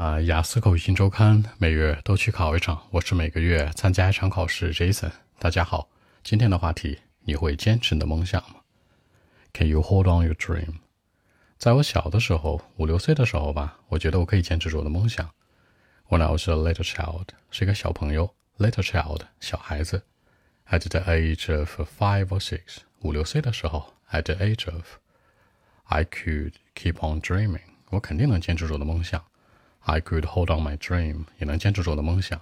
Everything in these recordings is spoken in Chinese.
啊，雅思口语新周刊每月都去考一场，我是每个月参加一场考试。Jason，大家好，今天的话题，你会坚持你的梦想吗？Can you hold on your dream？在我小的时候，五六岁的时候吧，我觉得我可以坚持住我的梦想。When I was a little child，是一个小朋友，little child，小孩子。At the age of five or six，五六岁的时候，at the age of，I could keep on dreaming，我肯定能坚持住我的梦想。I could hold on my dream，也能坚持住我的梦想，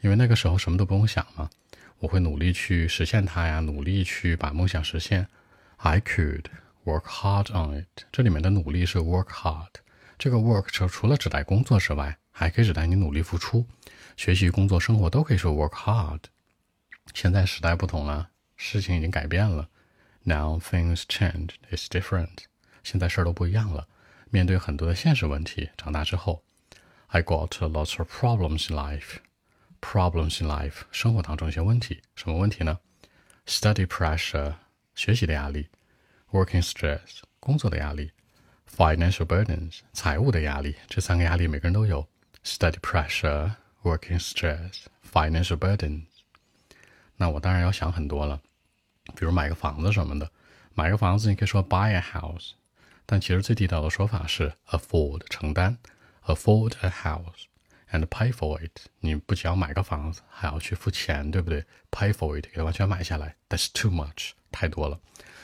因为那个时候什么都不用想嘛，我会努力去实现它呀，努力去把梦想实现。I could work hard on it，这里面的努力是 work hard，这个 work 除除了指代工作之外，还可以指代你努力付出，学习、工作、生活都可以说 work hard。现在时代不同了，事情已经改变了，Now things change, it's different。现在事儿都不一样了，面对很多的现实问题，长大之后。I got lots of problems in life. Problems in life，生活当中一些问题，什么问题呢？Study pressure，学习的压力；working stress，工作的压力；financial burdens，财务的压力。这三个压力每个人都有。Study pressure, working stress, financial burdens。那我当然要想很多了，比如买个房子什么的。买个房子，你可以说 buy a house，但其实最地道的说法是 afford，承担。 Afford a house and pay for it，你不仅要买个房子，还要去付钱，对不对？Pay for it，给它完全买下来，That's too much，太多了。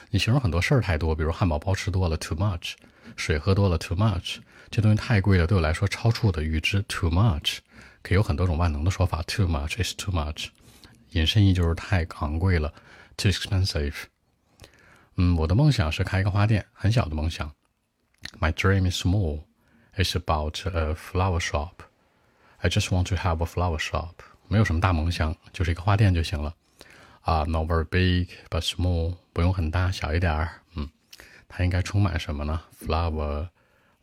你形容很多事儿太多，比如汉堡包吃多了，too much；水喝多了，too much。这东西太贵了，对我来说超出我的预知，too much。可以有很多种万能的说法，too much is too much。引申义就是太昂贵了，too expensive。嗯，我的梦想是开一个花店，很小的梦想。My dream is small。It's about a flower shop. I just want to have a flower shop. 没有什么大梦想，就是一个花店就行了。啊、not very big but small，不用很大，小一点儿。嗯，它应该充满什么呢？Flower,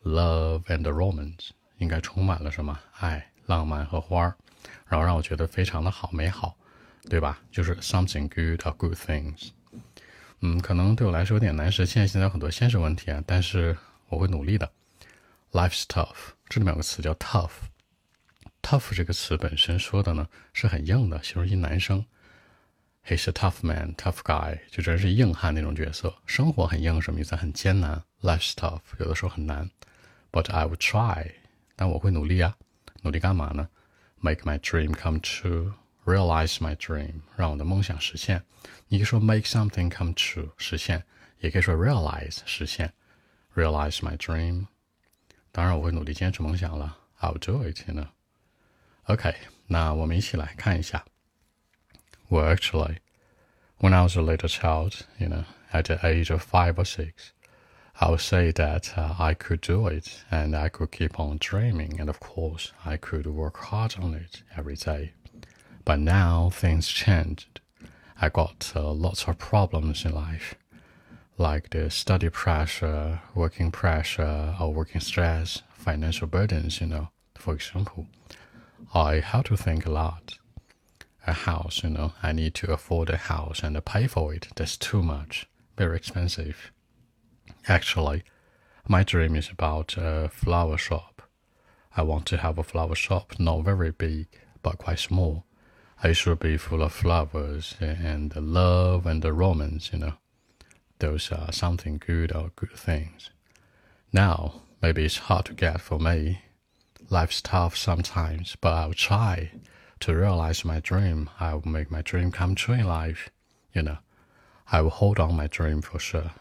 love and romance，应该充满了什么？爱、浪漫和花儿，然后让我觉得非常的好，美好，对吧？就是 something good or good things。嗯，可能对我来说有点难实现，现在有很多现实问题啊，但是我会努力的。Life's tough，这里面有个词叫 tough。tough 这个词本身说的呢是很硬的，形容一男生。He's a tough man, tough guy，就真是硬汉那种角色。生活很硬什么意思？很艰难。Life's tough，有的时候很难。But I will try，但我会努力啊。努力干嘛呢？Make my dream come true，realize my dream，让我的梦想实现。你可以说 make something come true，实现；也可以说 realize，实现。Realize my dream。当然，我会努力坚持梦想了。I'll do it, you know. OK，那我们一起来看一下。Well, actually, when I was a little child, you know, at the age of five or six, I would say that uh, I could do it and I could keep on dreaming, and of course, I could work hard on it every day. But now things changed. I got uh, lots of problems in life like the study pressure, working pressure, or working stress, financial burdens, you know. For example, I have to think a lot. A house, you know, I need to afford a house and pay for it. That's too much, very expensive. Actually, my dream is about a flower shop. I want to have a flower shop, not very big, but quite small. It should be full of flowers and love and the romance, you know those are something good or good things. Now, maybe it's hard to get for me. Life's tough sometimes, but I'll try to realize my dream. I will make my dream come true in life. You know, I will hold on my dream for sure.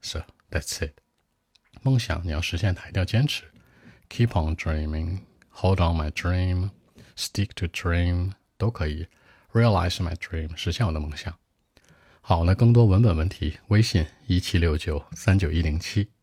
So that's it. 梦想你要实现它，一定要坚持。Keep on dreaming, hold on my dream, stick to dream 都可以。Realize my dream，实现我的梦想。 好，了更多文本问题，微信一七六九三九一零七。